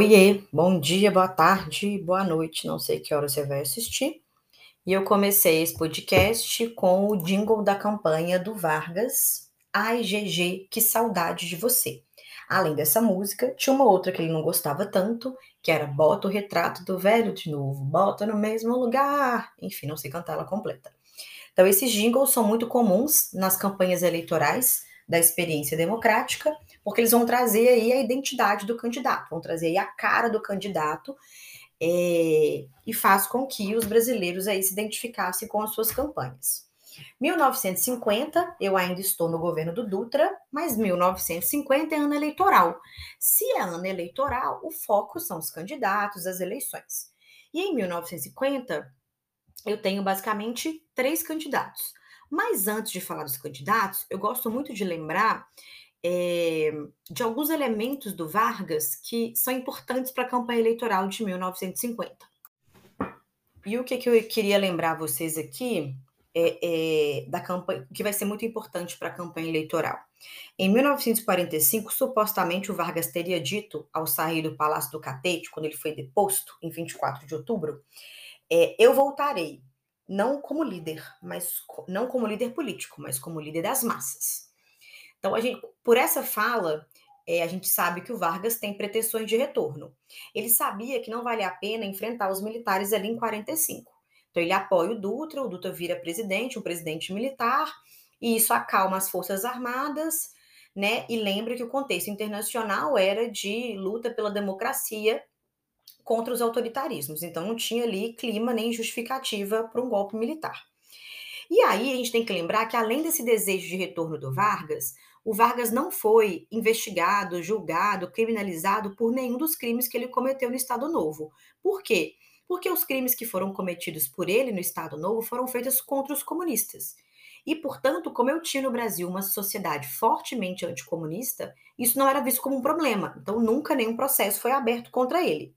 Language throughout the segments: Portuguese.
Oiê, bom dia, boa tarde, boa noite, não sei que hora você vai assistir. E eu comecei esse podcast com o jingle da campanha do Vargas. Ai, GG, que saudade de você. Além dessa música, tinha uma outra que ele não gostava tanto, que era Bota o retrato do velho de novo, bota no mesmo lugar. Enfim, não sei cantar ela completa. Então, esses jingles são muito comuns nas campanhas eleitorais da experiência democrática, porque eles vão trazer aí a identidade do candidato, vão trazer aí a cara do candidato é, e faz com que os brasileiros aí se identificassem com as suas campanhas. 1950, eu ainda estou no governo do Dutra, mas 1950 é ano eleitoral. Se é ano eleitoral, o foco são os candidatos, as eleições. E em 1950, eu tenho basicamente três candidatos. Mas antes de falar dos candidatos, eu gosto muito de lembrar é, de alguns elementos do Vargas que são importantes para a campanha eleitoral de 1950. E o que, que eu queria lembrar vocês aqui é, é, da campanha, que vai ser muito importante para a campanha eleitoral. Em 1945, supostamente o Vargas teria dito ao sair do Palácio do Catete, quando ele foi deposto em 24 de outubro, é, eu voltarei, não como líder, mas não como líder político, mas como líder das massas. Então, a gente, por essa fala, é, a gente sabe que o Vargas tem pretensões de retorno. Ele sabia que não valia a pena enfrentar os militares ali em 45. Então, ele apoia o Dutra, o Dutra vira presidente, um presidente militar, e isso acalma as Forças Armadas, né? E lembra que o contexto internacional era de luta pela democracia contra os autoritarismos. Então não tinha ali clima nem justificativa para um golpe militar. E aí a gente tem que lembrar que além desse desejo de retorno do Vargas, o Vargas não foi investigado, julgado, criminalizado por nenhum dos crimes que ele cometeu no Estado Novo. Por quê? Porque os crimes que foram cometidos por ele no Estado Novo foram feitos contra os comunistas. E, portanto, como eu tinha no Brasil uma sociedade fortemente anticomunista, isso não era visto como um problema. Então, nunca nenhum processo foi aberto contra ele.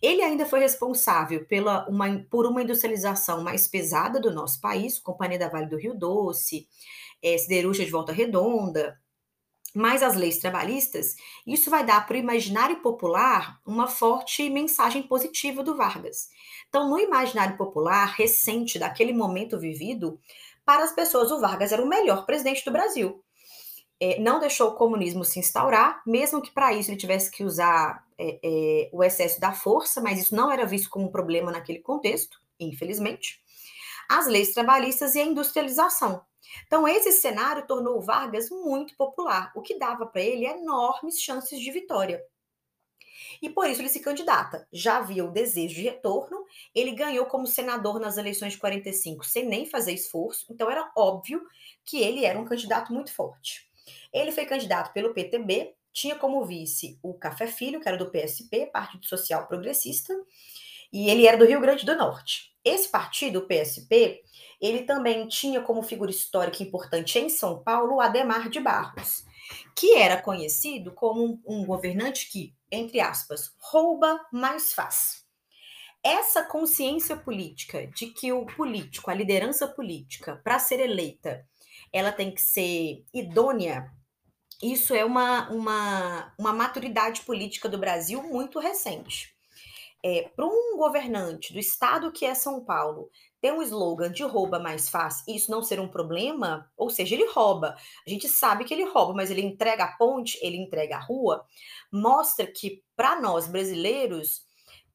Ele ainda foi responsável pela uma, por uma industrialização mais pesada do nosso país, Companhia da Vale do Rio Doce, é, Siderúrgica de Volta Redonda, mais as leis trabalhistas, isso vai dar para o imaginário popular uma forte mensagem positiva do Vargas. Então, no imaginário popular recente daquele momento vivido, para as pessoas, o Vargas era o melhor presidente do Brasil é, não deixou o comunismo se instaurar, mesmo que para isso ele tivesse que usar é, é, o excesso da força, mas isso não era visto como um problema naquele contexto, infelizmente. As leis trabalhistas e a industrialização. Então, esse cenário tornou Vargas muito popular, o que dava para ele enormes chances de vitória. E por isso ele se candidata. Já havia o desejo de retorno, ele ganhou como senador nas eleições de 45 sem nem fazer esforço, então era óbvio que ele era um candidato muito forte. Ele foi candidato pelo PTB, tinha como vice o Café Filho, que era do PSP, Partido Social Progressista, e ele era do Rio Grande do Norte. Esse partido, o PSP, ele também tinha como figura histórica importante em São Paulo o Ademar de Barros, que era conhecido como um, um governante que, entre aspas, rouba, mais faz. Essa consciência política de que o político, a liderança política, para ser eleita, ela tem que ser idônea isso é uma, uma, uma maturidade política do Brasil muito recente. É, Para um governante do estado que é São Paulo ter um slogan de rouba mais fácil isso não ser um problema, ou seja, ele rouba. A gente sabe que ele rouba, mas ele entrega a ponte, ele entrega a rua, mostra que para nós brasileiros,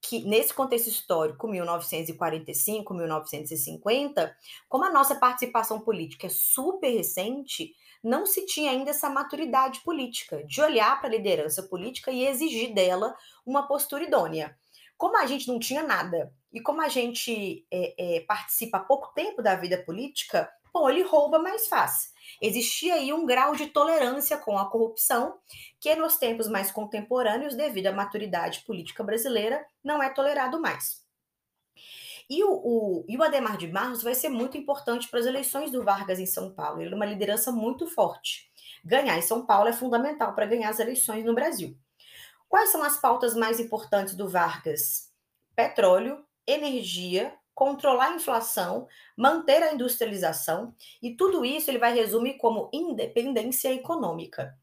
que nesse contexto histórico, 1945, 1950, como a nossa participação política é super recente, não se tinha ainda essa maturidade política, de olhar para a liderança política e exigir dela uma postura idônea. Como a gente não tinha nada e como a gente é, é, participa há pouco tempo da vida política, bom, ele rouba mais fácil. Existia aí um grau de tolerância com a corrupção que nos tempos mais contemporâneos, devido à maturidade política brasileira, não é tolerado mais. E o, o, e o Ademar de Barros vai ser muito importante para as eleições do Vargas em São Paulo. Ele é uma liderança muito forte. Ganhar em São Paulo é fundamental para ganhar as eleições no Brasil. Quais são as pautas mais importantes do Vargas? Petróleo, energia, controlar a inflação, manter a industrialização, e tudo isso ele vai resumir como independência econômica.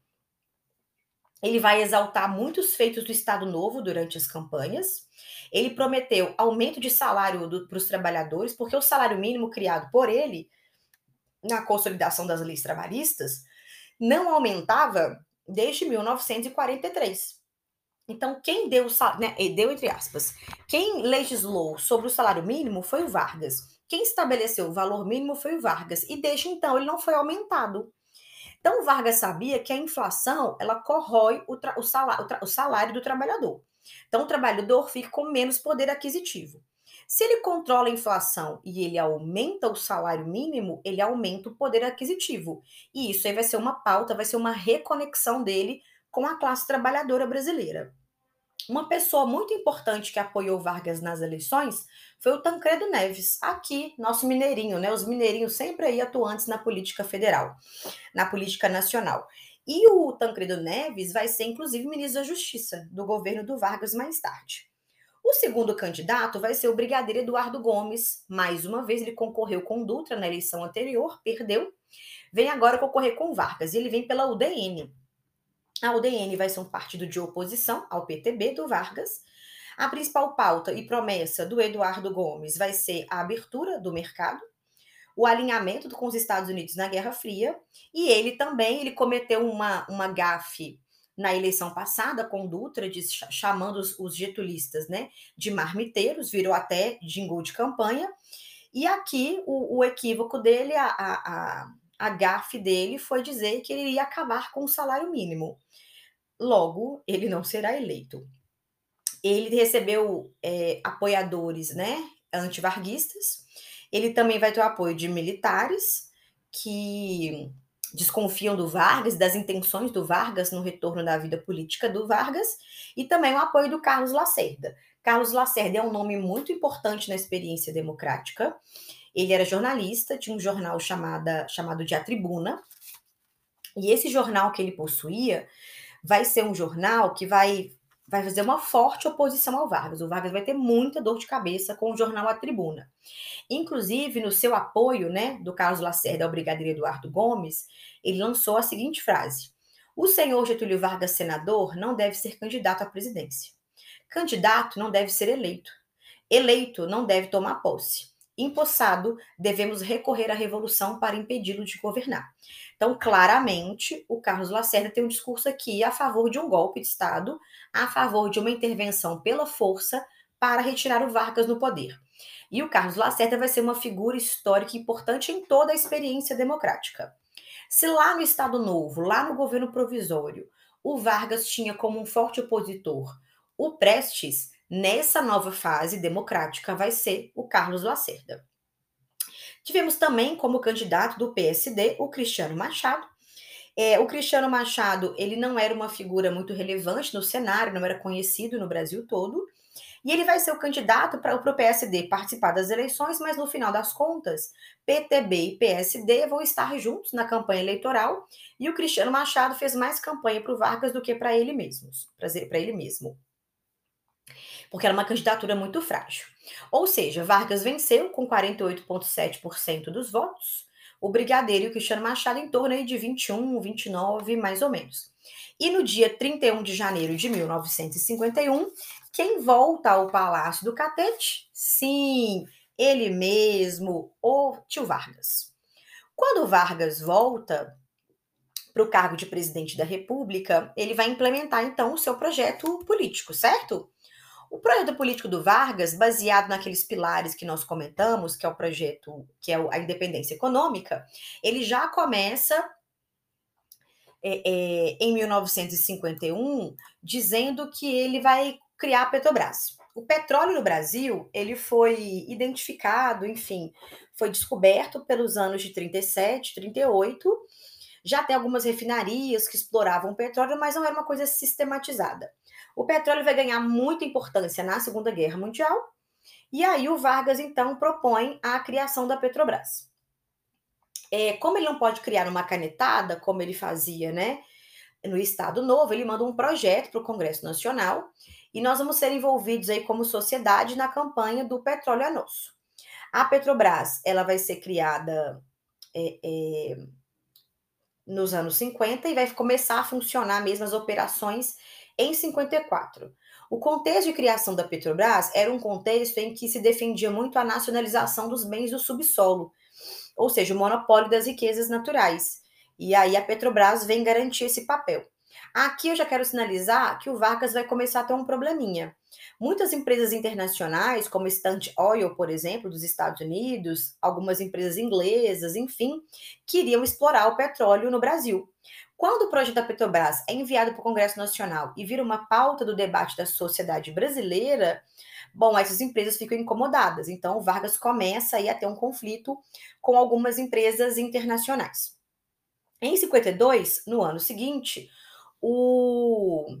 Ele vai exaltar muitos feitos do Estado Novo durante as campanhas. Ele prometeu aumento de salário para os trabalhadores, porque o salário mínimo criado por ele na consolidação das leis trabalhistas não aumentava desde 1943. Então, quem deu, né, deu entre aspas, quem legislou sobre o salário mínimo foi o Vargas. Quem estabeleceu o valor mínimo foi o Vargas. E desde então ele não foi aumentado. Então, o Vargas sabia que a inflação ela corrói o, o, salário, o, o salário do trabalhador. Então, o trabalhador fica com menos poder aquisitivo. Se ele controla a inflação e ele aumenta o salário mínimo, ele aumenta o poder aquisitivo. E isso aí vai ser uma pauta, vai ser uma reconexão dele com a classe trabalhadora brasileira. Uma pessoa muito importante que apoiou Vargas nas eleições foi o Tancredo Neves, aqui, nosso mineirinho, né? Os mineirinhos sempre aí atuantes na política federal, na política nacional. E o Tancredo Neves vai ser, inclusive, ministro da Justiça do governo do Vargas mais tarde. O segundo candidato vai ser o brigadeiro Eduardo Gomes. Mais uma vez, ele concorreu com Dutra na eleição anterior, perdeu. Vem agora concorrer com Vargas e ele vem pela UDN. A UDN vai ser um partido de oposição ao PTB do Vargas. A principal pauta e promessa do Eduardo Gomes vai ser a abertura do mercado, o alinhamento com os Estados Unidos na Guerra Fria, e ele também ele cometeu uma, uma gafe na eleição passada com Dutra, de, chamando os, os getulistas né, de marmiteiros, virou até jingle de campanha. E aqui o, o equívoco dele, a, a, a, a gafe dele foi dizer que ele ia acabar com o salário mínimo. Logo, ele não será eleito. Ele recebeu é, apoiadores né, antivarguistas. Ele também vai ter o apoio de militares que desconfiam do Vargas, das intenções do Vargas no retorno da vida política do Vargas, e também o apoio do Carlos Lacerda. Carlos Lacerda é um nome muito importante na experiência democrática. Ele era jornalista, tinha um jornal chamada, chamado de A Tribuna, e esse jornal que ele possuía vai ser um jornal que vai, vai fazer uma forte oposição ao Vargas. O Vargas vai ter muita dor de cabeça com o jornal A Tribuna. Inclusive, no seu apoio né, do Carlos Lacerda ao brigadeiro Eduardo Gomes, ele lançou a seguinte frase: O senhor Getúlio Vargas, senador, não deve ser candidato à presidência. Candidato não deve ser eleito. Eleito não deve tomar posse empossado, devemos recorrer à revolução para impedi-lo de governar. Então, claramente, o Carlos Lacerda tem um discurso aqui a favor de um golpe de Estado, a favor de uma intervenção pela força para retirar o Vargas no poder. E o Carlos Lacerda vai ser uma figura histórica importante em toda a experiência democrática. Se lá no Estado Novo, lá no governo provisório, o Vargas tinha como um forte opositor o Prestes, nessa nova fase democrática vai ser o Carlos Lacerda. Tivemos também como candidato do PSD o Cristiano Machado. É, o Cristiano Machado ele não era uma figura muito relevante no cenário, não era conhecido no Brasil todo, e ele vai ser o candidato para o PSD participar das eleições, mas no final das contas, PTB e PSD vão estar juntos na campanha eleitoral, e o Cristiano Machado fez mais campanha para o Vargas do que para ele mesmo, para ele mesmo porque era uma candidatura muito frágil. Ou seja, Vargas venceu com 48,7% dos votos, o Brigadeiro e o Cristiano Machado em torno de 21, 29, mais ou menos. E no dia 31 de janeiro de 1951, quem volta ao Palácio do Catete? Sim, ele mesmo, o tio Vargas. Quando Vargas volta para o cargo de presidente da República, ele vai implementar então o seu projeto político, certo? O projeto político do Vargas, baseado naqueles pilares que nós comentamos, que é o projeto, que é a independência econômica, ele já começa é, é, em 1951 dizendo que ele vai criar a Petrobras. O petróleo no Brasil, ele foi identificado, enfim, foi descoberto pelos anos de 37, 38. Já tem algumas refinarias que exploravam petróleo, mas não era uma coisa sistematizada. O petróleo vai ganhar muita importância na Segunda Guerra Mundial, e aí o Vargas, então, propõe a criação da Petrobras. É, como ele não pode criar uma canetada, como ele fazia, né, no Estado Novo, ele manda um projeto para o Congresso Nacional, e nós vamos ser envolvidos aí como sociedade na campanha do Petróleo é Nosso. A Petrobras, ela vai ser criada é, é, nos anos 50 e vai começar a funcionar mesmo as operações em 54. O contexto de criação da Petrobras era um contexto em que se defendia muito a nacionalização dos bens do subsolo, ou seja, o monopólio das riquezas naturais. E aí a Petrobras vem garantir esse papel. Aqui eu já quero sinalizar que o Vargas vai começar a ter um probleminha. Muitas empresas internacionais, como Stand Oil, por exemplo, dos Estados Unidos, algumas empresas inglesas, enfim, queriam explorar o petróleo no Brasil. Quando o projeto da Petrobras é enviado para o Congresso Nacional e vira uma pauta do debate da sociedade brasileira, bom, essas empresas ficam incomodadas. Então, Vargas começa aí a ter um conflito com algumas empresas internacionais. Em 52, no ano seguinte, o,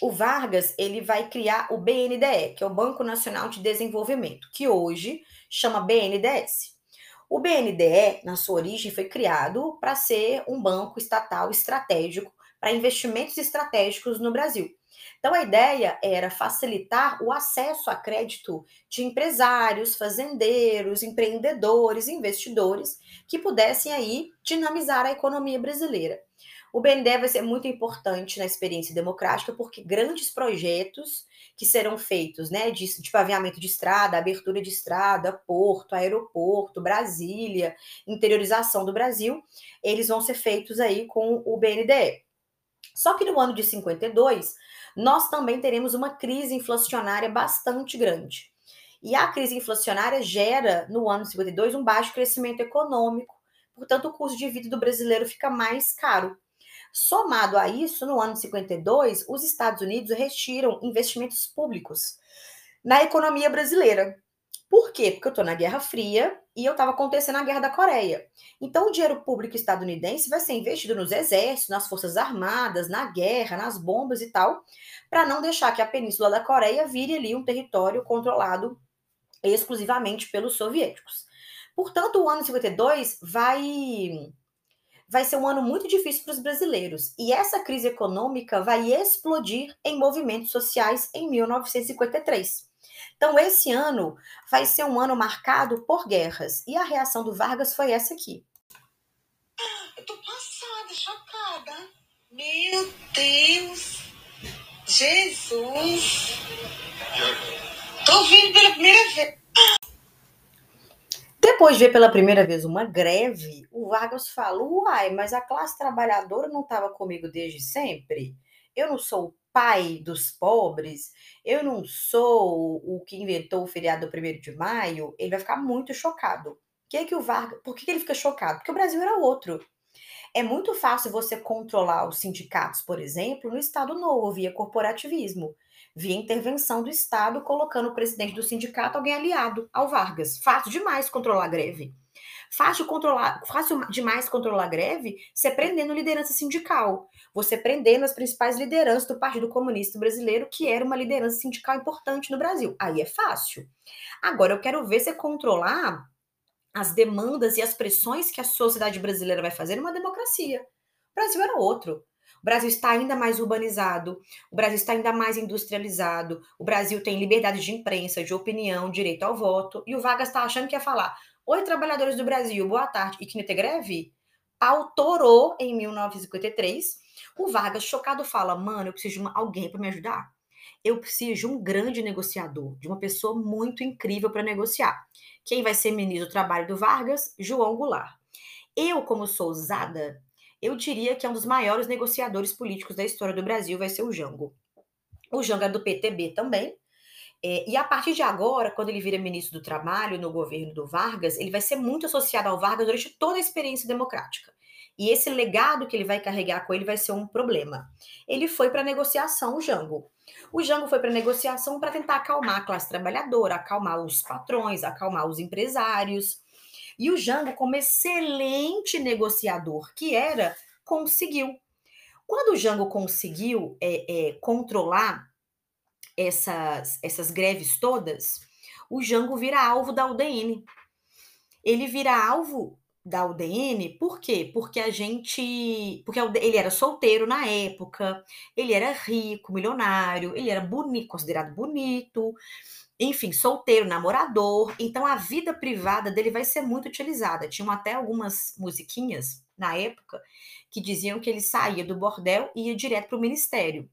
o Vargas ele vai criar o BNDE, que é o Banco Nacional de Desenvolvimento, que hoje chama BNDES. O BNDE, na sua origem, foi criado para ser um banco estatal estratégico para investimentos estratégicos no Brasil. Então, a ideia era facilitar o acesso a crédito de empresários, fazendeiros, empreendedores, investidores que pudessem aí dinamizar a economia brasileira. O BNDE vai ser muito importante na experiência democrática, porque grandes projetos que serão feitos, né, de, de paviamento de estrada, abertura de estrada, porto, aeroporto, Brasília, interiorização do Brasil, eles vão ser feitos aí com o BNDE. Só que no ano de 52, nós também teremos uma crise inflacionária bastante grande. E a crise inflacionária gera, no ano 52, um baixo crescimento econômico, portanto, o custo de vida do brasileiro fica mais caro. Somado a isso, no ano de 52, os Estados Unidos retiram investimentos públicos na economia brasileira. Por quê? Porque eu estou na Guerra Fria e eu estava acontecendo a Guerra da Coreia. Então, o dinheiro público estadunidense vai ser investido nos exércitos, nas forças armadas, na guerra, nas bombas e tal, para não deixar que a Península da Coreia vire ali um território controlado exclusivamente pelos soviéticos. Portanto, o ano 52 vai vai ser um ano muito difícil para os brasileiros. E essa crise econômica vai explodir em movimentos sociais em 1953. Então, esse ano vai ser um ano marcado por guerras. E a reação do Vargas foi essa aqui. Eu tô passada, chocada. Meu Deus! Jesus! Tô vindo pela primeira vez. Depois de ver pela primeira vez uma greve, o Vargas fala: Uai, mas a classe trabalhadora não estava comigo desde sempre? Eu não sou o pai dos pobres? Eu não sou o que inventou o feriado do 1 de maio? Ele vai ficar muito chocado. Que é que o Vargas, por que ele fica chocado? Porque o Brasil era outro. É muito fácil você controlar os sindicatos, por exemplo, no Estado Novo, via corporativismo via intervenção do Estado, colocando o presidente do sindicato alguém aliado ao Vargas. Fácil demais controlar a greve. Fácil, controlar, fácil demais controlar a greve você prendendo liderança sindical. Você prendendo as principais lideranças do Partido Comunista Brasileiro, que era uma liderança sindical importante no Brasil. Aí é fácil. Agora, eu quero ver você controlar as demandas e as pressões que a sociedade brasileira vai fazer numa democracia. O Brasil era outro. O Brasil está ainda mais urbanizado, o Brasil está ainda mais industrializado, o Brasil tem liberdade de imprensa, de opinião, direito ao voto, e o Vargas está achando que ia falar: Oi, trabalhadores do Brasil, boa tarde, e que não ter greve? Autorou em 1953. O Vargas, chocado, fala: Mano, eu preciso de uma, alguém para me ajudar. Eu preciso de um grande negociador, de uma pessoa muito incrível para negociar. Quem vai ser ministro do trabalho do Vargas? João Goulart. Eu, como sou ousada, eu diria que é um dos maiores negociadores políticos da história do Brasil, vai ser o Jango. O Jango é do PTB também. É, e a partir de agora, quando ele vira ministro do Trabalho no governo do Vargas, ele vai ser muito associado ao Vargas durante toda a experiência democrática. E esse legado que ele vai carregar com ele vai ser um problema. Ele foi para negociação, o Jango. O Jango foi para negociação para tentar acalmar a classe trabalhadora, acalmar os patrões, acalmar os empresários. E o Jango, como excelente negociador que era, conseguiu. Quando o Jango conseguiu é, é, controlar essas, essas greves todas, o Jango vira alvo da UDN. Ele vira alvo da UDN, por quê? Porque a gente. Porque ele era solteiro na época, ele era rico, milionário, ele era bonito, considerado bonito, enfim, solteiro, namorador. Então a vida privada dele vai ser muito utilizada. Tinham até algumas musiquinhas na época que diziam que ele saía do bordel e ia direto para o ministério.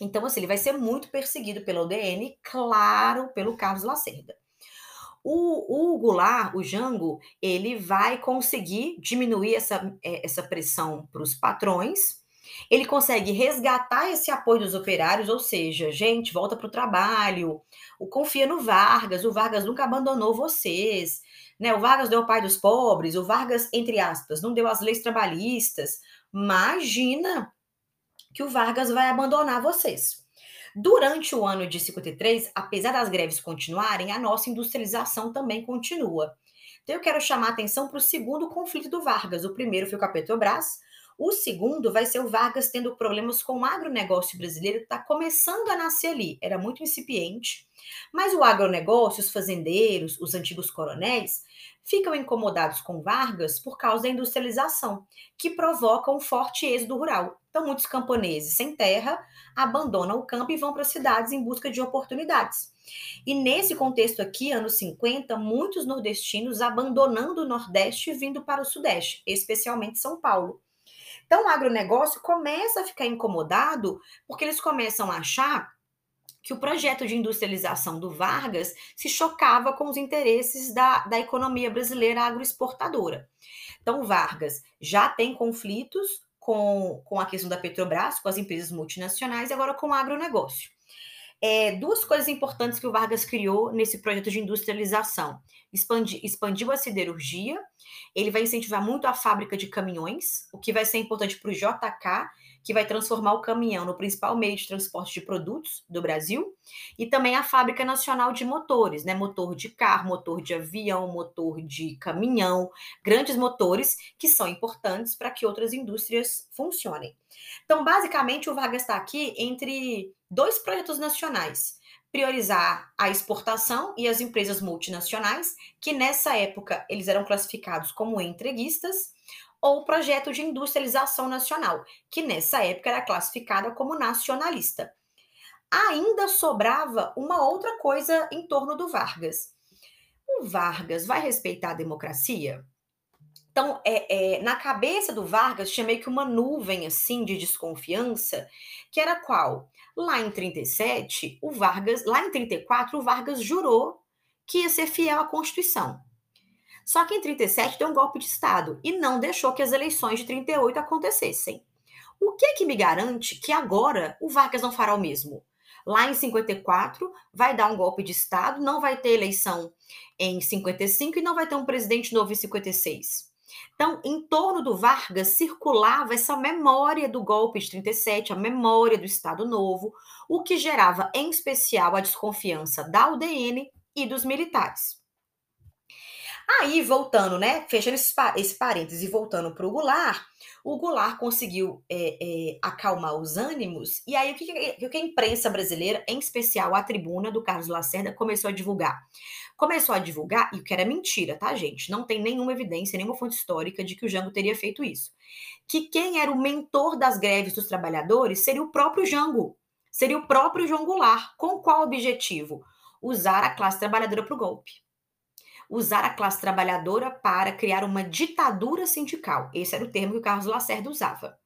Então, assim, ele vai ser muito perseguido pela UDN, claro, pelo Carlos Lacerda. O, o Goulart, o Jango, ele vai conseguir diminuir essa, é, essa pressão para os patrões, ele consegue resgatar esse apoio dos operários, ou seja, gente, volta para o trabalho, o confia no Vargas, o Vargas nunca abandonou vocês, né? O Vargas deu o pai dos pobres, o Vargas, entre aspas, não deu as leis trabalhistas. Imagina que o Vargas vai abandonar vocês. Durante o ano de 53, apesar das greves continuarem, a nossa industrialização também continua. Então, eu quero chamar a atenção para o segundo conflito do Vargas. O primeiro foi com a Petrobras, o segundo vai ser o Vargas tendo problemas com o agronegócio brasileiro, que está começando a nascer ali. Era muito incipiente. Mas o agronegócio, os fazendeiros, os antigos coronéis, ficam incomodados com Vargas por causa da industrialização, que provoca um forte êxodo rural. Então, muitos camponeses sem terra abandonam o campo e vão para as cidades em busca de oportunidades. E nesse contexto aqui, anos 50, muitos nordestinos abandonando o Nordeste e vindo para o Sudeste, especialmente São Paulo. Então, o agronegócio começa a ficar incomodado porque eles começam a achar que o projeto de industrialização do Vargas se chocava com os interesses da, da economia brasileira agroexportadora. Então, Vargas já tem conflitos com, com a questão da Petrobras, com as empresas multinacionais e agora com o agronegócio. É, duas coisas importantes que o Vargas criou nesse projeto de industrialização. Expandi, expandiu a siderurgia, ele vai incentivar muito a fábrica de caminhões, o que vai ser importante para o JK que vai transformar o caminhão no principal meio de transporte de produtos do Brasil, e também a Fábrica Nacional de Motores, né? Motor de carro, motor de avião, motor de caminhão, grandes motores que são importantes para que outras indústrias funcionem. Então, basicamente, o Vargas está aqui entre dois projetos nacionais priorizar a exportação e as empresas multinacionais, que nessa época eles eram classificados como entreguistas, ou projeto de industrialização nacional, que nessa época era classificada como nacionalista. Ainda sobrava uma outra coisa em torno do Vargas. O Vargas vai respeitar a democracia? Então, é, é, na cabeça do Vargas tinha meio que uma nuvem assim de desconfiança, que era qual? Lá em 37, o Vargas, lá em 34, o Vargas jurou que ia ser fiel à Constituição. Só que em 37 deu um golpe de Estado e não deixou que as eleições de 38 acontecessem. O que é que me garante que agora o Vargas não fará o mesmo? Lá em 54 vai dar um golpe de Estado, não vai ter eleição em 55 e não vai ter um presidente novo em 56. Então, em torno do Vargas circulava essa memória do golpe de 37, a memória do Estado Novo, o que gerava em especial a desconfiança da UDN e dos militares. Aí, voltando, né? Fechando esse, esse parênteses e voltando para o Goulart, o Goulart conseguiu é, é, acalmar os ânimos, e aí o que, o que a imprensa brasileira, em especial a tribuna do Carlos Lacerda, começou a divulgar? Começou a divulgar, e o que era mentira, tá, gente? Não tem nenhuma evidência, nenhuma fonte histórica de que o Jango teria feito isso. Que quem era o mentor das greves dos trabalhadores seria o próprio Jango, seria o próprio João Goulart. Com qual objetivo? Usar a classe trabalhadora para o golpe usar a classe trabalhadora para criar uma ditadura sindical. Esse era o termo que o Carlos Lacerda usava.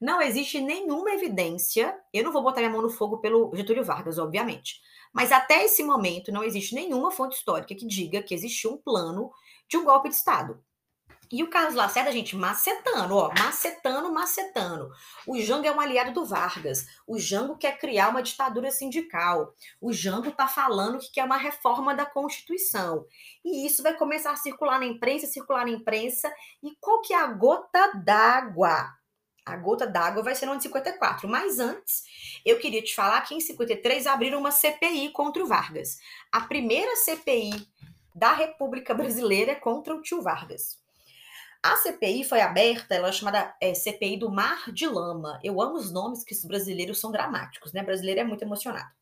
Não existe nenhuma evidência, eu não vou botar minha mão no fogo pelo Getúlio Vargas, obviamente, mas até esse momento não existe nenhuma fonte histórica que diga que existiu um plano de um golpe de Estado. E o Carlos Lacerda, gente, macetando, ó, macetando, macetando. O Jango é um aliado do Vargas. O Jango quer criar uma ditadura sindical. O Jango tá falando que quer uma reforma da Constituição. E isso vai começar a circular na imprensa, circular na imprensa. E qual que é a gota d'água? A gota d'água vai ser no ano de 54. Mas antes, eu queria te falar que em 53 abriram uma CPI contra o Vargas. A primeira CPI da República Brasileira contra o tio Vargas. A CPI foi aberta, ela é chamada é, CPI do Mar de Lama. Eu amo os nomes que os brasileiros são dramáticos, né? O brasileiro é muito emocionado.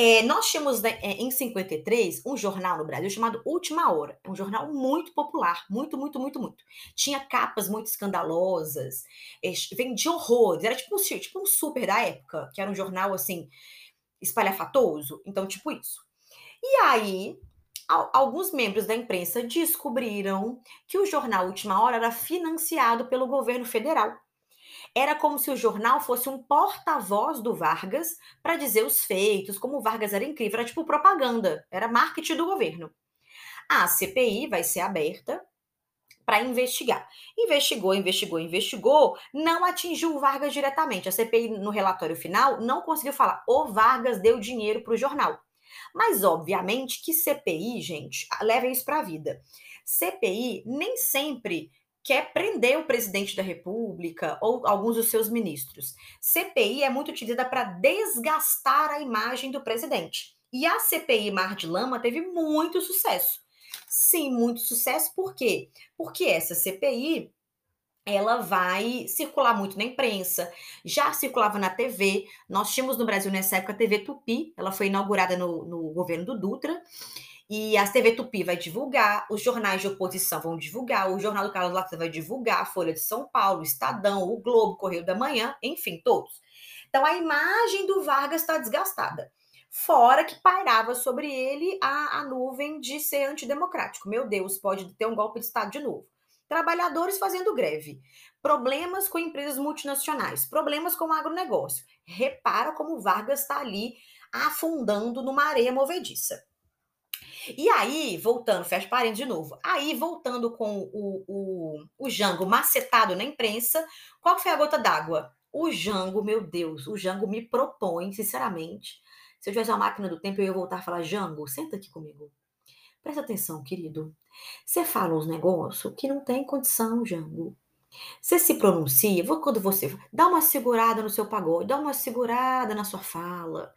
É, nós tínhamos né, é, em 53 um jornal no Brasil chamado Última Hora. É um jornal muito popular, muito, muito, muito, muito. Tinha capas muito escandalosas, é, vendia horrores, era tipo, tipo um super da época, que era um jornal assim, espalhafatoso. Então, tipo isso. E aí, alguns membros da imprensa descobriram que o jornal Última Hora era financiado pelo governo federal. Era como se o jornal fosse um porta-voz do Vargas para dizer os feitos, como o Vargas era incrível, era tipo propaganda, era marketing do governo. A CPI vai ser aberta para investigar. Investigou, investigou, investigou, não atingiu o Vargas diretamente. A CPI, no relatório final, não conseguiu falar o Vargas deu dinheiro para o jornal. Mas, obviamente, que CPI, gente, leva isso para a vida. CPI nem sempre quer prender o presidente da República ou alguns dos seus ministros. CPI é muito utilizada para desgastar a imagem do presidente. E a CPI Mar de Lama teve muito sucesso. Sim, muito sucesso. Por quê? Porque essa CPI ela vai circular muito na imprensa, já circulava na TV. Nós tínhamos no Brasil nessa época a TV Tupi, ela foi inaugurada no, no governo do Dutra. E a TV Tupi vai divulgar, os jornais de oposição vão divulgar, o Jornal do Carlos Lacerda vai divulgar, a Folha de São Paulo, o Estadão, o Globo, Correio da Manhã, enfim, todos. Então a imagem do Vargas está desgastada. Fora que pairava sobre ele a, a nuvem de ser antidemocrático. Meu Deus, pode ter um golpe de Estado de novo trabalhadores fazendo greve, problemas com empresas multinacionais, problemas com o agronegócio. Repara como Vargas está ali afundando numa areia movediça. E aí, voltando, fecha parênteses de novo. Aí, voltando com o, o, o Jango macetado na imprensa, qual foi a gota d'água? O Jango, meu Deus, o Jango me propõe, sinceramente, se eu tivesse uma máquina do tempo, eu ia voltar a falar, Jango, senta aqui comigo. Presta atenção, querido. Você fala uns negócios que não tem condição, Jango. Você se pronuncia, quando você dá uma segurada no seu pagode, dá uma segurada na sua fala.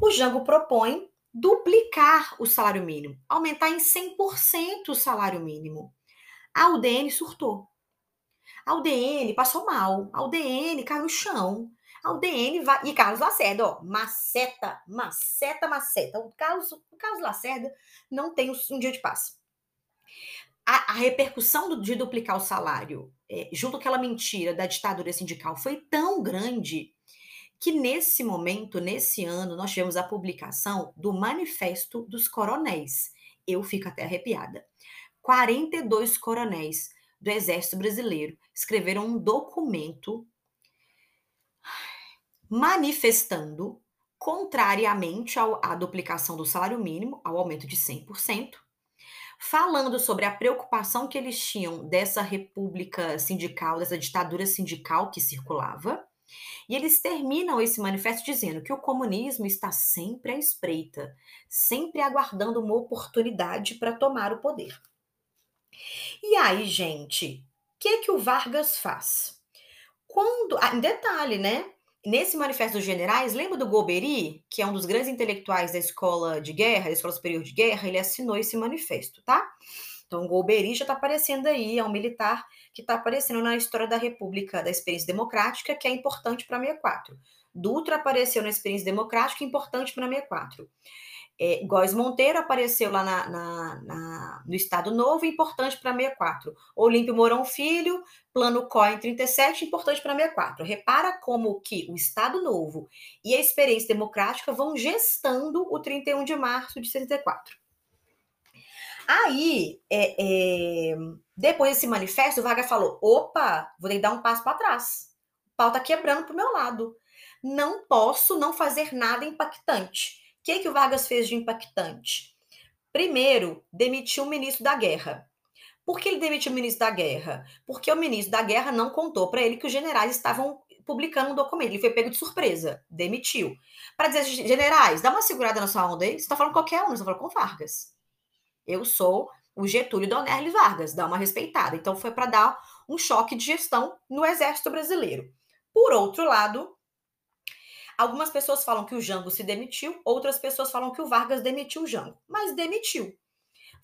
O Jango propõe duplicar o salário mínimo, aumentar em 100% o salário mínimo. A UDN surtou. A UDN passou mal. A UDN caiu no chão. A UDN vai. E Carlos Lacerda, ó, maceta, maceta, maceta. O Carlos, o Carlos Lacerda não tem um dia de paz. A, a repercussão de duplicar o salário, é, junto com aquela mentira da ditadura sindical, foi tão grande que nesse momento, nesse ano, nós tivemos a publicação do Manifesto dos Coronéis. Eu fico até arrepiada. 42 coronéis do Exército Brasileiro escreveram um documento manifestando, contrariamente ao, à duplicação do salário mínimo, ao aumento de 100%, falando sobre a preocupação que eles tinham dessa república sindical, dessa ditadura sindical que circulava. E eles terminam esse manifesto dizendo que o comunismo está sempre à espreita, sempre aguardando uma oportunidade para tomar o poder. E aí, gente, o que, que o Vargas faz? Quando, ah, em detalhe, né? Nesse Manifesto dos Generais, lembra do Golbery, que é um dos grandes intelectuais da escola de guerra, da escola superior de guerra? Ele assinou esse manifesto, tá? Então, Golbery já está aparecendo aí, é um militar que está aparecendo na história da República, da experiência democrática, que é importante para 64. Dutra apareceu na experiência democrática, importante para 64. É, Góes Monteiro apareceu lá na, na, na, no Estado Novo, importante para 64. Olímpio Mourão Filho, Plano COI em 37, importante para 64. Repara como que o Estado Novo e a experiência democrática vão gestando o 31 de março de 64. Aí, é, é, depois desse manifesto, o Vargas falou: opa, vou ter que dar um passo para trás. O pau está quebrando para o meu lado. Não posso não fazer nada impactante o que, que o Vargas fez de impactante? Primeiro, demitiu o ministro da Guerra. Por que ele demitiu o ministro da Guerra? Porque o ministro da Guerra não contou para ele que os generais estavam publicando um documento. Ele foi pego de surpresa, demitiu. Para dizer, generais, dá uma segurada na sua onda aí. Você está falando qualquer um, você está falando com Vargas. Eu sou o Getúlio Donerlis Vargas, dá uma respeitada. Então foi para dar um choque de gestão no Exército Brasileiro. Por outro lado, Algumas pessoas falam que o Jango se demitiu, outras pessoas falam que o Vargas demitiu o Jango. Mas demitiu.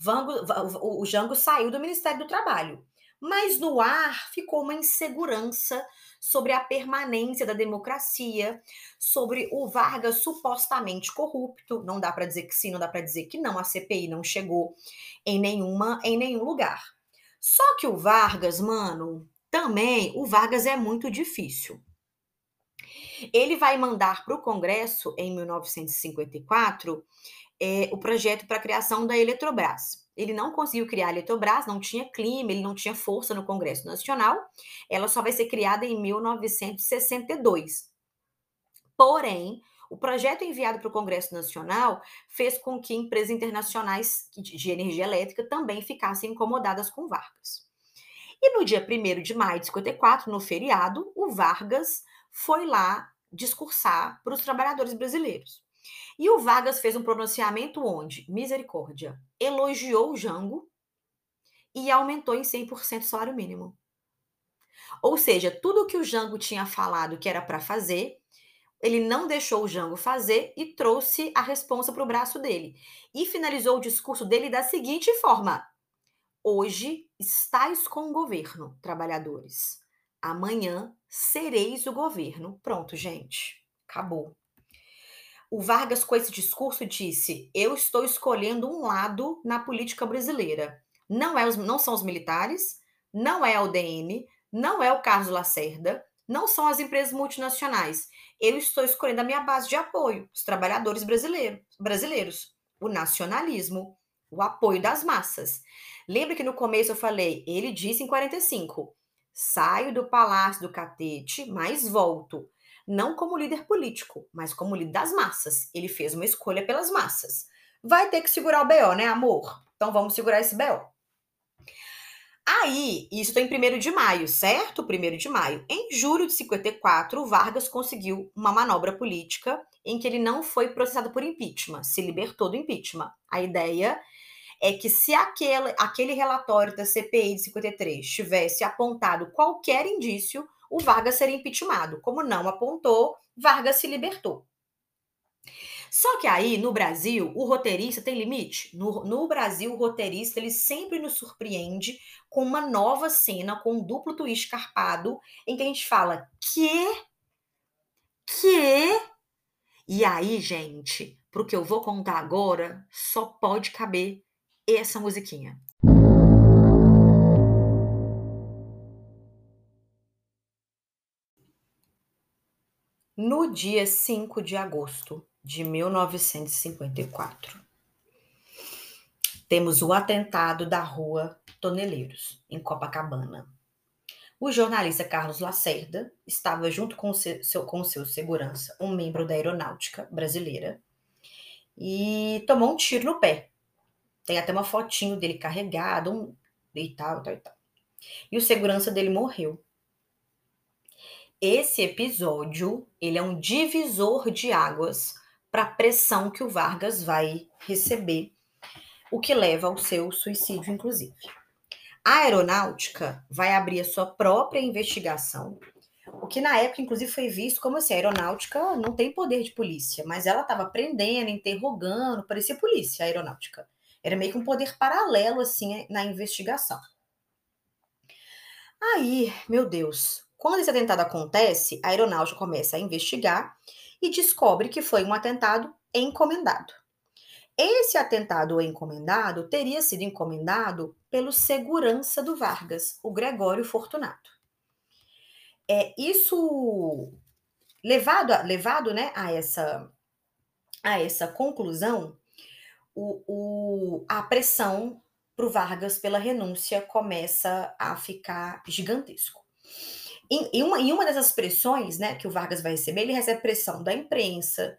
Vango, o Jango saiu do Ministério do Trabalho. Mas no ar ficou uma insegurança sobre a permanência da democracia, sobre o Vargas supostamente corrupto. Não dá para dizer que sim, não dá para dizer que não. A CPI não chegou em nenhuma em nenhum lugar. Só que o Vargas, mano, também o Vargas é muito difícil. Ele vai mandar para o Congresso, em 1954, é, o projeto para a criação da Eletrobras. Ele não conseguiu criar a Eletrobras, não tinha clima, ele não tinha força no Congresso Nacional. Ela só vai ser criada em 1962. Porém, o projeto enviado para o Congresso Nacional fez com que empresas internacionais de energia elétrica também ficassem incomodadas com Vargas. E no dia 1 de maio de 54, no feriado, o Vargas foi lá discursar para os trabalhadores brasileiros. E o Vargas fez um pronunciamento onde, misericórdia, elogiou o Jango e aumentou em 100% o salário mínimo. Ou seja, tudo que o Jango tinha falado que era para fazer, ele não deixou o Jango fazer e trouxe a responsa para o braço dele. E finalizou o discurso dele da seguinte forma: Hoje estáis com o governo, trabalhadores. Amanhã sereis o governo. Pronto, gente. Acabou. O Vargas, com esse discurso, disse: Eu estou escolhendo um lado na política brasileira. Não, é os, não são os militares, não é a UDN, não é o Carlos Lacerda, não são as empresas multinacionais. Eu estou escolhendo a minha base de apoio, os trabalhadores brasileiros, brasileiros o nacionalismo, o apoio das massas. Lembra que no começo eu falei, ele disse em 45, Saio do palácio do Catete, mas volto. Não como líder político, mas como líder das massas. Ele fez uma escolha pelas massas. Vai ter que segurar o BO, né, amor? Então vamos segurar esse BO. Aí, isso tá 1 de maio, certo? 1 de maio. Em julho de 54, Vargas conseguiu uma manobra política em que ele não foi processado por impeachment, se libertou do impeachment. A ideia é que se aquele, aquele relatório da CPI de 53 tivesse apontado qualquer indício, o Vargas seria impeachmentado. Como não apontou, Vargas se libertou. Só que aí, no Brasil, o roteirista tem limite. No, no, Brasil, o roteirista ele sempre nos surpreende com uma nova cena, com um duplo twist carpado, em que a gente fala, que? Que? E aí, gente, pro que eu vou contar agora, só pode caber essa musiquinha. No dia 5 de agosto de 1954, temos o atentado da rua Toneleiros, em Copacabana. O jornalista Carlos Lacerda estava junto com seu, com seu segurança, um membro da aeronáutica brasileira, e tomou um tiro no pé tem até uma fotinho dele carregado um, e tal, tal, e tal. E o segurança dele morreu. Esse episódio, ele é um divisor de águas para a pressão que o Vargas vai receber, o que leva ao seu suicídio, inclusive. A aeronáutica vai abrir a sua própria investigação, o que na época, inclusive, foi visto como assim, a aeronáutica não tem poder de polícia, mas ela estava prendendo, interrogando, parecia polícia a aeronáutica. Era meio que um poder paralelo, assim, na investigação. Aí, meu Deus, quando esse atentado acontece, a aeronáutica começa a investigar e descobre que foi um atentado encomendado. Esse atentado encomendado teria sido encomendado pelo segurança do Vargas, o Gregório Fortunato. É isso levado, a, levado, né, a essa a essa conclusão, o, o, a pressão para o Vargas pela renúncia começa a ficar gigantesco. E, uma, em uma dessas pressões né, que o Vargas vai receber, ele recebe pressão da imprensa,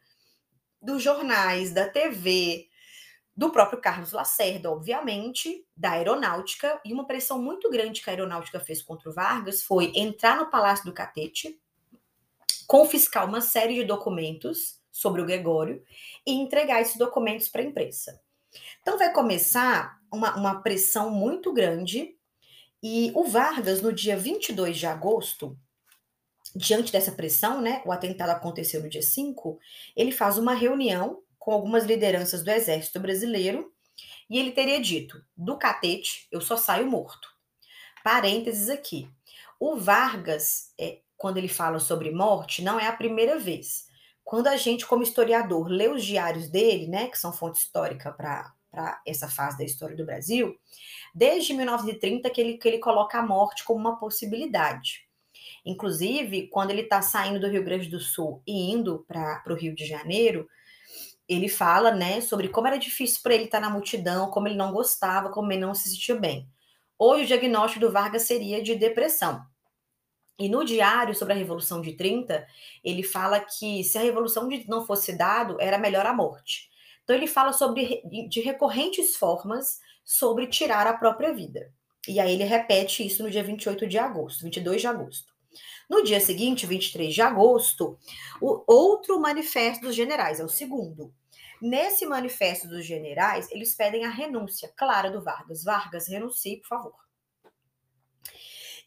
dos jornais, da TV, do próprio Carlos Lacerda, obviamente, da aeronáutica, e uma pressão muito grande que a aeronáutica fez contra o Vargas foi entrar no Palácio do Catete, confiscar uma série de documentos sobre o Gregório e entregar esses documentos para a imprensa. Então vai começar uma, uma pressão muito grande e o Vargas, no dia 22 de agosto, diante dessa pressão, né, o atentado aconteceu no dia 5, ele faz uma reunião com algumas lideranças do exército brasileiro e ele teria dito: do catete eu só saio morto. Parênteses aqui. O Vargas, é, quando ele fala sobre morte, não é a primeira vez quando a gente, como historiador, lê os diários dele, né, que são fonte histórica para essa fase da história do Brasil, desde 1930 que ele, que ele coloca a morte como uma possibilidade. Inclusive, quando ele está saindo do Rio Grande do Sul e indo para o Rio de Janeiro, ele fala, né, sobre como era difícil para ele estar tá na multidão, como ele não gostava, como ele não se sentia bem. Hoje, o diagnóstico do Vargas seria de depressão. E no diário sobre a Revolução de 30, ele fala que se a Revolução não fosse dado, era melhor a morte. Então ele fala sobre de recorrentes formas sobre tirar a própria vida. E aí ele repete isso no dia 28 de agosto, 22 de agosto. No dia seguinte, 23 de agosto, o outro manifesto dos generais, é o segundo. Nesse manifesto dos generais, eles pedem a renúncia clara do Vargas. Vargas, renuncie, por favor.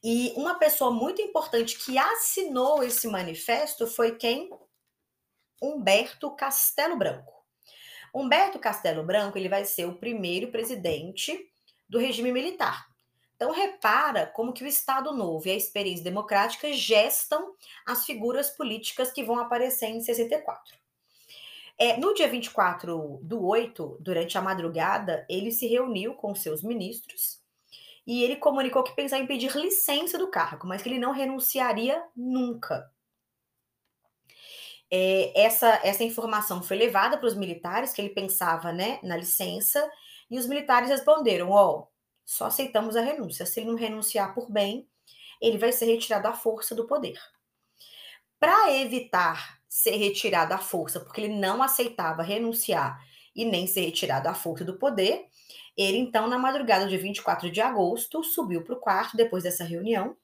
E uma pessoa muito importante que assinou esse manifesto foi quem? Humberto Castelo Branco. Humberto Castelo Branco ele vai ser o primeiro presidente do regime militar. Então repara como que o Estado Novo e a experiência democrática gestam as figuras políticas que vão aparecer em 64. É, no dia 24 do 8, durante a madrugada, ele se reuniu com seus ministros e ele comunicou que pensava em pedir licença do cargo, mas que ele não renunciaria nunca. É, essa, essa informação foi levada para os militares, que ele pensava né, na licença, e os militares responderam: Ó, oh, só aceitamos a renúncia. Se ele não renunciar por bem, ele vai ser retirado à força do poder. Para evitar ser retirado à força, porque ele não aceitava renunciar e nem ser retirado à força do poder, ele então, na madrugada de 24 de agosto, subiu para o quarto depois dessa reunião.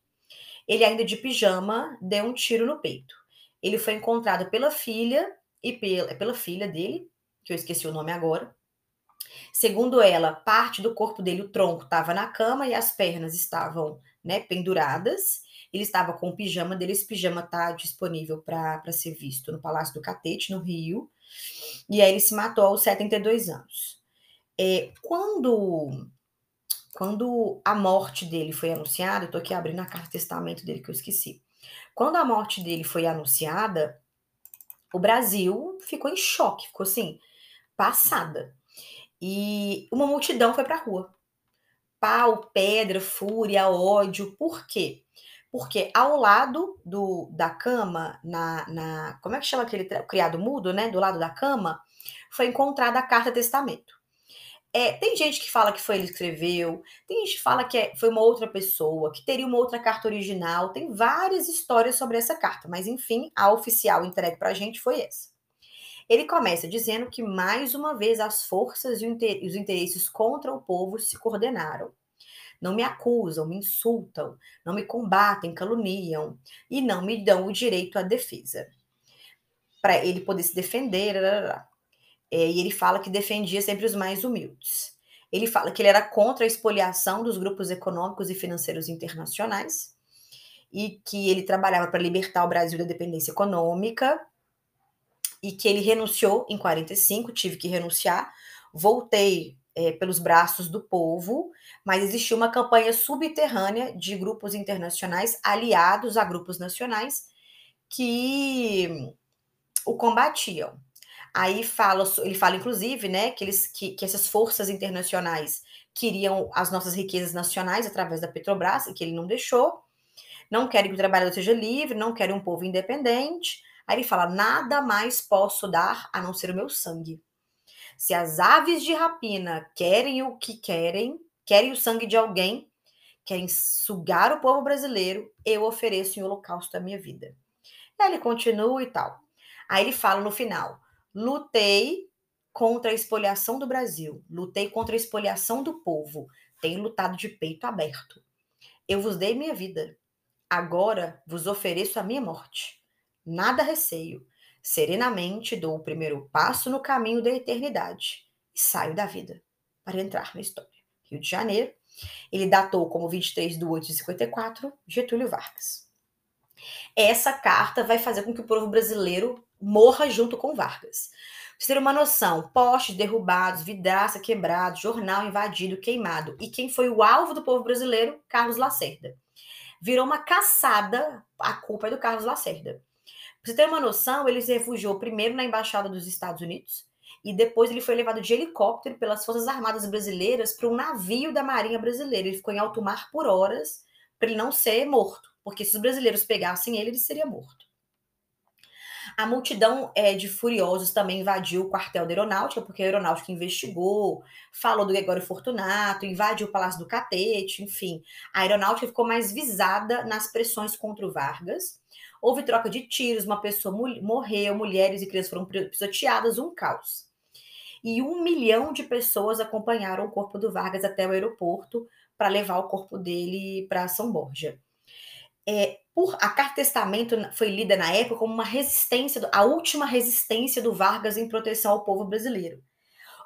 Ele, ainda de pijama, deu um tiro no peito ele foi encontrado pela filha e pela, pela filha dele, que eu esqueci o nome agora. Segundo ela, parte do corpo dele, o tronco, estava na cama e as pernas estavam né, penduradas. Ele estava com o pijama dele, esse pijama está disponível para ser visto no Palácio do Catete, no Rio. E aí ele se matou aos 72 anos. É, quando, quando a morte dele foi anunciada, eu estou aqui abrindo a carta testamento dele que eu esqueci. Quando a morte dele foi anunciada, o Brasil ficou em choque, ficou assim, passada. E uma multidão foi para a rua. Pau, pedra, fúria, ódio. Por quê? Porque ao lado do, da cama, na, na. Como é que chama aquele criado mudo, né? Do lado da cama, foi encontrada a carta testamento. É, tem gente que fala que foi ele que escreveu, tem gente que fala que é, foi uma outra pessoa, que teria uma outra carta original, tem várias histórias sobre essa carta, mas enfim, a oficial entregue para a gente foi essa. Ele começa dizendo que mais uma vez as forças e os interesses contra o povo se coordenaram. Não me acusam, me insultam, não me combatem, caluniam e não me dão o direito à defesa. Para ele poder se defender, é, e ele fala que defendia sempre os mais humildes. Ele fala que ele era contra a expoliação dos grupos econômicos e financeiros internacionais e que ele trabalhava para libertar o Brasil da dependência econômica e que ele renunciou em 45, tive que renunciar, voltei é, pelos braços do povo, mas existia uma campanha subterrânea de grupos internacionais aliados a grupos nacionais que o combatiam. Aí fala, ele fala, inclusive, né, que, eles, que, que essas forças internacionais queriam as nossas riquezas nacionais através da Petrobras, e que ele não deixou. Não querem que o trabalhador seja livre, não querem um povo independente. Aí ele fala: nada mais posso dar a não ser o meu sangue. Se as aves de rapina querem o que querem, querem o sangue de alguém, querem sugar o povo brasileiro, eu ofereço em holocausto a minha vida. Aí ele continua e tal. Aí ele fala no final: Lutei contra a expoliação do Brasil, lutei contra a expoliação do povo, tenho lutado de peito aberto. Eu vos dei minha vida, agora vos ofereço a minha morte. Nada receio, serenamente dou o primeiro passo no caminho da eternidade e saio da vida para entrar na história. Rio de Janeiro, ele datou como 23 de 8 de 54 Getúlio Vargas. Essa carta vai fazer com que o povo brasileiro morra junto com Vargas. Pra ter uma noção, postes derrubados, vidraça quebrado, jornal invadido, queimado. E quem foi o alvo do povo brasileiro? Carlos Lacerda. Virou uma caçada, a culpa é do Carlos Lacerda. Pra você ter uma noção, ele se refugiou primeiro na Embaixada dos Estados Unidos e depois ele foi levado de helicóptero pelas Forças Armadas Brasileiras para um navio da Marinha Brasileira. Ele ficou em alto mar por horas para ele não ser morto porque se os brasileiros pegassem ele, ele seria morto. A multidão é, de furiosos também invadiu o quartel da aeronáutica, porque a aeronáutica investigou, falou do Gregório Fortunato, invadiu o Palácio do Catete, enfim. A aeronáutica ficou mais visada nas pressões contra o Vargas. Houve troca de tiros, uma pessoa morreu, mulheres e crianças foram pisoteadas, um caos. E um milhão de pessoas acompanharam o corpo do Vargas até o aeroporto para levar o corpo dele para São Borja. É, por, a carta testamento foi lida na época como uma resistência, a última resistência do Vargas em proteção ao povo brasileiro.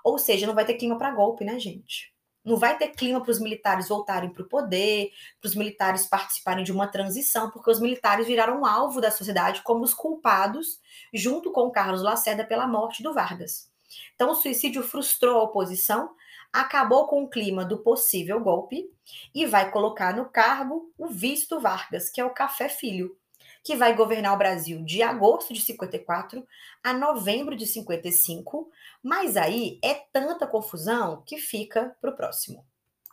Ou seja, não vai ter clima para golpe, né, gente? Não vai ter clima para os militares voltarem para o poder, para os militares participarem de uma transição, porque os militares viraram alvo da sociedade como os culpados, junto com Carlos Lacerda, pela morte do Vargas. Então, o suicídio frustrou a oposição, acabou com o clima do possível golpe e vai colocar no cargo o visto Vargas, que é o Café Filho, que vai governar o Brasil de agosto de 54 a novembro de 55, mas aí é tanta confusão que fica para o próximo.